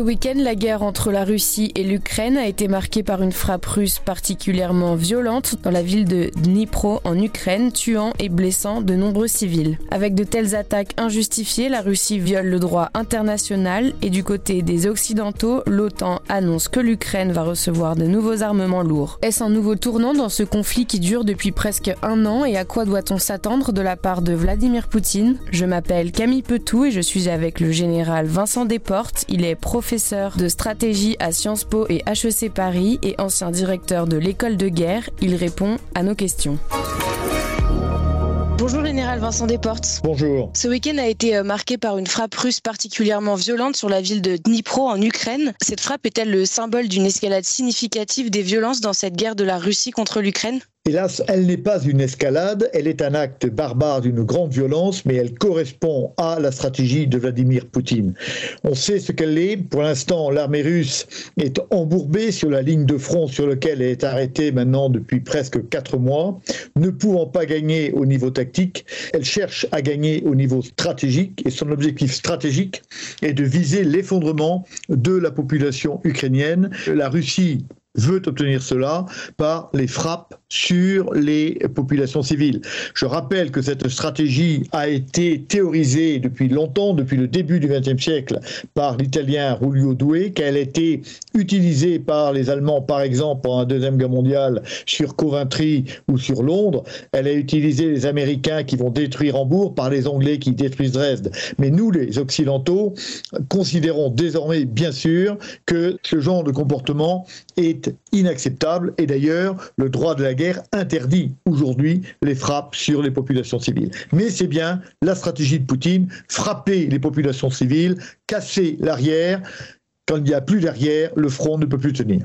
Ce week-end, la guerre entre la Russie et l'Ukraine a été marquée par une frappe russe particulièrement violente dans la ville de Dnipro en Ukraine, tuant et blessant de nombreux civils. Avec de telles attaques injustifiées, la Russie viole le droit international et du côté des Occidentaux, l'OTAN annonce que l'Ukraine va recevoir de nouveaux armements lourds. Est-ce un nouveau tournant dans ce conflit qui dure depuis presque un an et à quoi doit-on s'attendre de la part de Vladimir Poutine? Je m'appelle Camille Petou et je suis avec le général Vincent Desportes. Il est professeur de stratégie à Sciences Po et HEC Paris et ancien directeur de l'école de guerre. Il répond à nos questions. Bonjour Général Vincent Desportes. Bonjour. Ce week-end a été euh, marqué par une frappe russe particulièrement violente sur la ville de Dnipro en Ukraine. Cette frappe est-elle le symbole d'une escalade significative des violences dans cette guerre de la Russie contre l'Ukraine? Hélas, elle n'est pas une escalade, elle est un acte barbare d'une grande violence, mais elle correspond à la stratégie de Vladimir Poutine. On sait ce qu'elle est. Pour l'instant, l'armée russe est embourbée sur la ligne de front sur laquelle elle est arrêtée maintenant depuis presque quatre mois. Ne pouvant pas gagner au niveau tactique, elle cherche à gagner au niveau stratégique et son objectif stratégique est de viser l'effondrement de la population ukrainienne. La Russie veut obtenir cela par les frappes sur les populations civiles. Je rappelle que cette stratégie a été théorisée depuis longtemps, depuis le début du XXe siècle, par l'italien Rulio Doué, qu'elle a été utilisée par les Allemands, par exemple, pendant la Deuxième Guerre mondiale, sur Coventry ou sur Londres. Elle a utilisé les Américains qui vont détruire Hambourg par les Anglais qui détruisent Dresde. Mais nous, les Occidentaux, considérons désormais, bien sûr, que ce genre de comportement est inacceptable et d'ailleurs, le droit de la guerre interdit aujourd'hui les frappes sur les populations civiles. Mais c'est bien la stratégie de Poutine, frapper les populations civiles, casser l'arrière. Quand il n'y a plus d'arrière, le front ne peut plus tenir.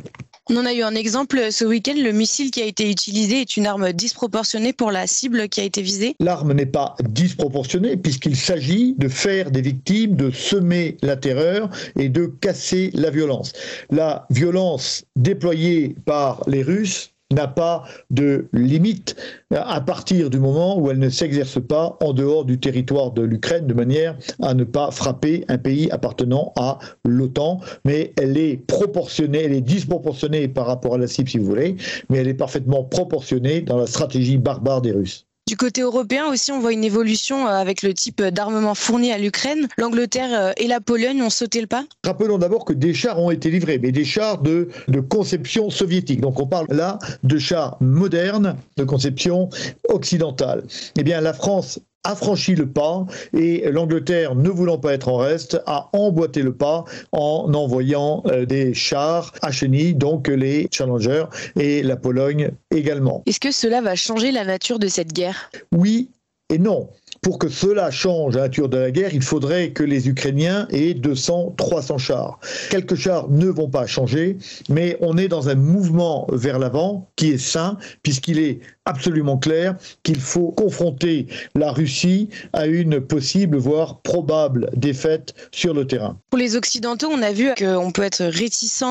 On en a eu un exemple ce week-end. Le missile qui a été utilisé est une arme disproportionnée pour la cible qui a été visée. L'arme n'est pas disproportionnée puisqu'il s'agit de faire des victimes, de semer la terreur et de casser la violence. La violence déployée par les Russes n'a pas de limite à partir du moment où elle ne s'exerce pas en dehors du territoire de l'Ukraine de manière à ne pas frapper un pays appartenant à l'OTAN, mais elle est proportionnée, elle est disproportionnée par rapport à la cible si vous voulez, mais elle est parfaitement proportionnée dans la stratégie barbare des Russes. Du côté européen aussi, on voit une évolution euh, avec le type d'armement fourni à l'Ukraine. L'Angleterre euh, et la Pologne ont sauté le pas Rappelons d'abord que des chars ont été livrés, mais des chars de conception soviétique. Donc on parle là de chars modernes de conception occidentale. Eh bien, la France a franchi le pas et l'Angleterre, ne voulant pas être en reste, a emboîté le pas en envoyant euh, des chars à chenilles, donc les Challenger et la Pologne également. Est-ce que cela va changer la nature de cette guerre? Oui et non pour que cela change la nature de la guerre, il faudrait que les Ukrainiens aient 200, 300 chars. Quelques chars ne vont pas changer, mais on est dans un mouvement vers l'avant qui est sain, puisqu'il est absolument clair qu'il faut confronter la Russie à une possible, voire probable défaite sur le terrain. Pour les Occidentaux, on a vu qu'on peut être réticent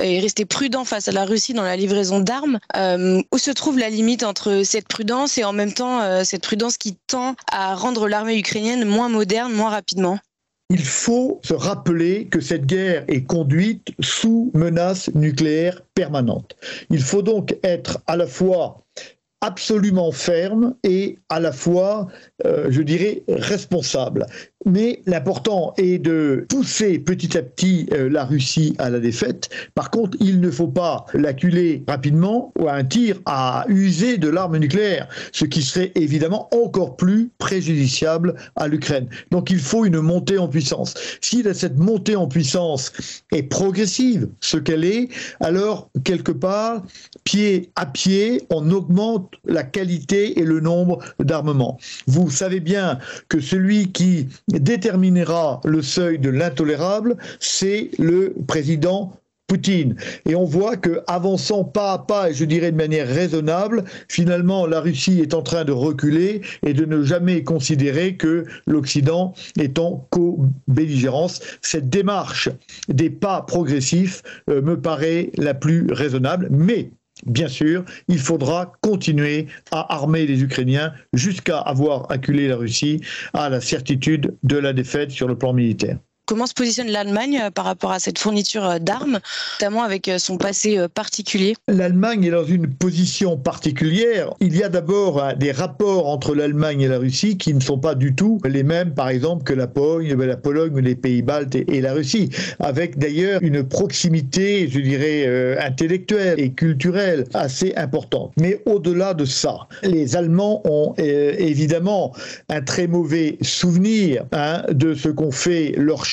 et rester prudent face à la Russie dans la livraison d'armes. Euh, où se trouve la limite entre cette prudence et en même temps euh, cette prudence qui tend à rendre l'armée ukrainienne moins moderne, moins rapidement? Il faut se rappeler que cette guerre est conduite sous menace nucléaire permanente. Il faut donc être à la fois absolument ferme et à la fois, euh, je dirais, responsable. Mais l'important est de pousser petit à petit euh, la Russie à la défaite. Par contre, il ne faut pas l'acculer rapidement ou à un tir à user de l'arme nucléaire, ce qui serait évidemment encore plus préjudiciable à l'Ukraine. Donc il faut une montée en puissance. Si cette montée en puissance est progressive, ce qu'elle est, alors quelque part, pied à pied, on augmente la qualité et le nombre d'armements. Vous savez bien que celui qui déterminera le seuil de l'intolérable, c'est le président Poutine. Et on voit que avançant pas à pas, et je dirais de manière raisonnable, finalement la Russie est en train de reculer et de ne jamais considérer que l'Occident est en co-belligérance. Cette démarche des pas progressifs euh, me paraît la plus raisonnable, mais bien sûr, il faudra continuer à armer les Ukrainiens jusqu'à avoir acculé la Russie à la certitude de la défaite sur le plan militaire. Comment se positionne l'Allemagne euh, par rapport à cette fourniture euh, d'armes, notamment avec euh, son passé particulier? L'Allemagne est dans une position particulière. Il y a d'abord des rapports entre l'Allemagne et la Russie qui ne sont pas du tout les mêmes, par exemple, que la Pologne, la Pologne, les pays baltes et la Russie, avec d'ailleurs une proximité, je dirais, intellectuelle et culturelle assez importante. Mais au-delà de ça, les Allemands ont évidemment un très mauvais souvenir hein, de ce qu'ont fait leurs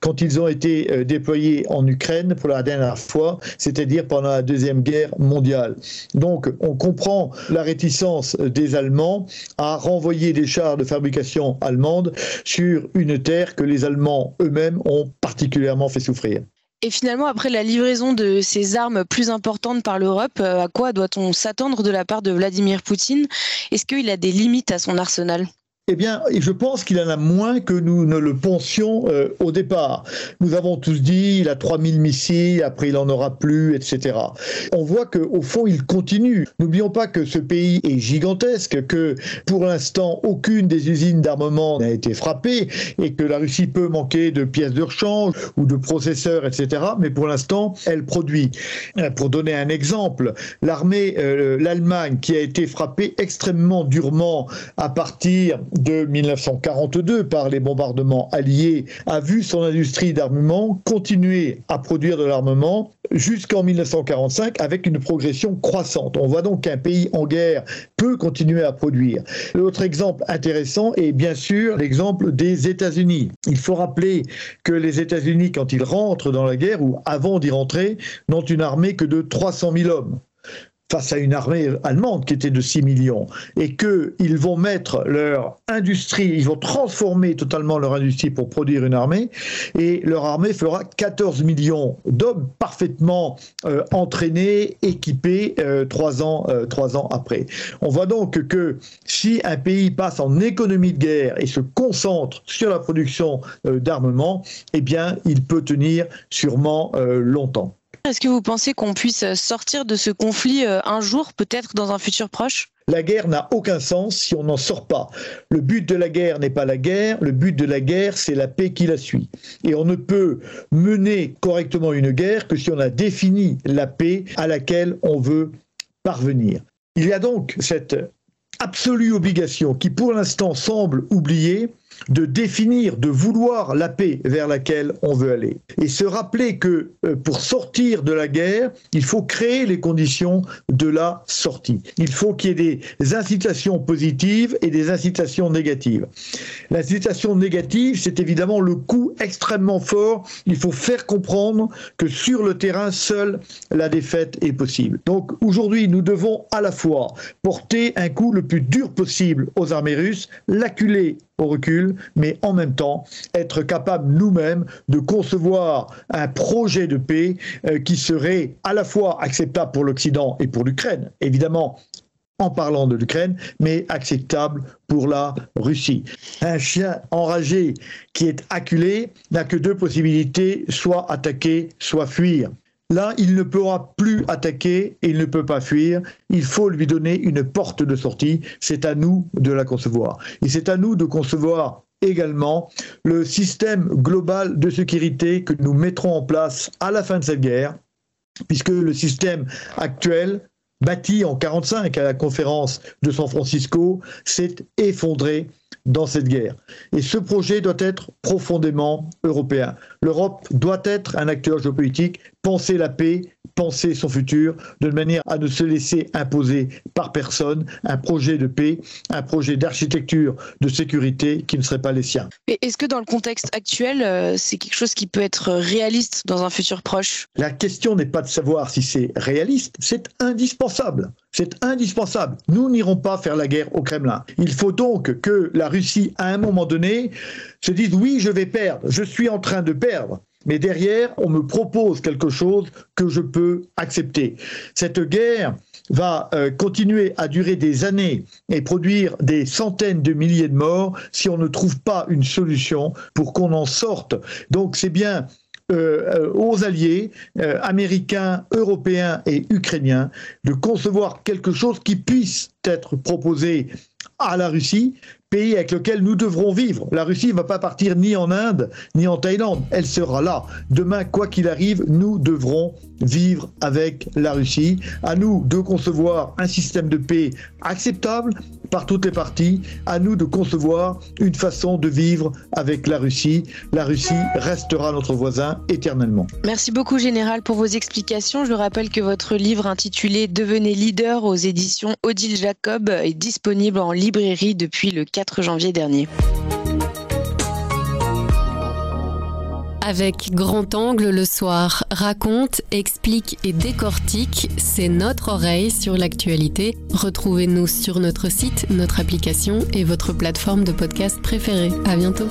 quand ils ont été euh, déployés en Ukraine pour la dernière fois, c'est-à-dire pendant la Deuxième Guerre mondiale. Donc on comprend la réticence des Allemands à renvoyer des chars de fabrication allemande sur une terre que les Allemands eux-mêmes ont particulièrement fait souffrir. Et finalement, après la livraison de ces armes plus importantes par l'Europe, euh, à quoi doit-on s'attendre de la part de Vladimir Poutine? Est-ce qu'il a des limites à son arsenal? Eh bien, je pense qu'il en a moins que nous ne le pensions euh, au départ. Nous avons tous dit, il a 3000 missiles, après il n'en aura plus, etc. On voit qu'au fond, il continue. N'oublions pas que ce pays est gigantesque, que pour l'instant, aucune des usines d'armement n'a été frappée, et que la Russie peut manquer de pièces de rechange ou de processeurs, etc. Mais pour l'instant, elle produit. Euh, pour donner un exemple, l'armée, euh, l'Allemagne, qui a été frappée extrêmement durement à partir de 1942 par les bombardements alliés a vu son industrie d'armement continuer à produire de l'armement jusqu'en 1945 avec une progression croissante. On voit donc qu'un pays en guerre peut continuer à produire. L'autre exemple intéressant est bien sûr l'exemple des États-Unis. Il faut rappeler que les États-Unis, quand ils rentrent dans la guerre ou avant d'y rentrer, n'ont une armée que de 300 000 hommes face à une armée allemande qui était de 6 millions, et qu'ils vont mettre leur industrie, ils vont transformer totalement leur industrie pour produire une armée, et leur armée fera 14 millions d'hommes parfaitement euh, entraînés, équipés, euh, trois, ans, euh, trois ans après. On voit donc que si un pays passe en économie de guerre et se concentre sur la production d'armement, eh bien, il peut tenir sûrement longtemps. Est-ce que vous pensez qu'on puisse sortir de ce conflit euh, un jour, peut-être dans un futur proche? La guerre n'a aucun sens si on n'en sort pas. Le but de la guerre n'est pas la guerre, le but de la guerre, c'est la paix qui la suit. Et on ne peut mener correctement une guerre que si on a défini la paix à laquelle on veut parvenir. Il y a donc cette absolue obligation qui pour l'instant semble oubliée de définir, de vouloir la paix vers laquelle on veut aller. Et se rappeler que euh, pour sortir de la guerre, il faut créer les conditions de la sortie. Il faut qu'il y ait des incitations positives et des incitations négatives. L'incitation négative, c'est évidemment le coup extrêmement fort. Il faut faire comprendre que sur le terrain, seule la défaite est possible. Donc aujourd'hui, nous devons à la fois porter un coup le plus dur possible aux armées russes, l'acculer au recul, mais en même temps être capable nous-mêmes de concevoir un projet de paix euh, qui serait à la fois acceptable pour l'Occident et pour l'Ukraine, évidemment en parlant de l'Ukraine, mais acceptable pour la Russie. Un chien enragé qui est acculé n'a que deux possibilités, soit attaquer, soit fuir. Là, il ne pourra plus attaquer et il ne peut pas fuir. Il faut lui donner une porte de sortie. C'est à nous de la concevoir. Et c'est à nous de concevoir également le système global de sécurité que nous mettrons en place à la fin de cette guerre, puisque le système actuel, bâti en 1945 à la conférence de San Francisco, s'est effondré dans cette guerre. Et ce projet doit être profondément européen. L'Europe doit être un acteur géopolitique, penser la paix, penser son futur, de manière à ne se laisser imposer par personne un projet de paix, un projet d'architecture de sécurité qui ne serait pas les siens. Est-ce que dans le contexte actuel, euh, c'est quelque chose qui peut être réaliste dans un futur proche? La question n'est pas de savoir si c'est réaliste, c'est indispensable. C'est indispensable. Nous n'irons pas faire la guerre au Kremlin. Il faut donc que la Russie, à un moment donné, se dise oui, je vais perdre, je suis en train de perdre mais derrière, on me propose quelque chose que je peux accepter. Cette guerre va euh, continuer à durer des années et produire des centaines de milliers de morts si on ne trouve pas une solution pour qu'on en sorte. Donc c'est bien aux alliés américains, européens et ukrainiens de concevoir quelque chose qui puisse être proposé à la Russie, pays avec lequel nous devrons vivre. La Russie ne va pas partir ni en Inde, ni en Thaïlande. Elle sera là. Demain, quoi qu'il arrive, nous devrons vivre avec la Russie. À nous de concevoir un système de paix acceptable par toutes les parties. À nous de concevoir une façon de vivre avec la Russie. La Russie restera notre voisin éternellement. Merci beaucoup, Général, pour vos explications. Je rappelle que votre livre intitulé Devenez leader aux éditions Odile Jacob est disponible en librairie depuis le 4 janvier dernier. Avec Grand Angle le soir, raconte, explique et décortique, c'est notre oreille sur l'actualité. Retrouvez-nous sur notre site, notre application et votre plateforme de podcast préférée. À bientôt.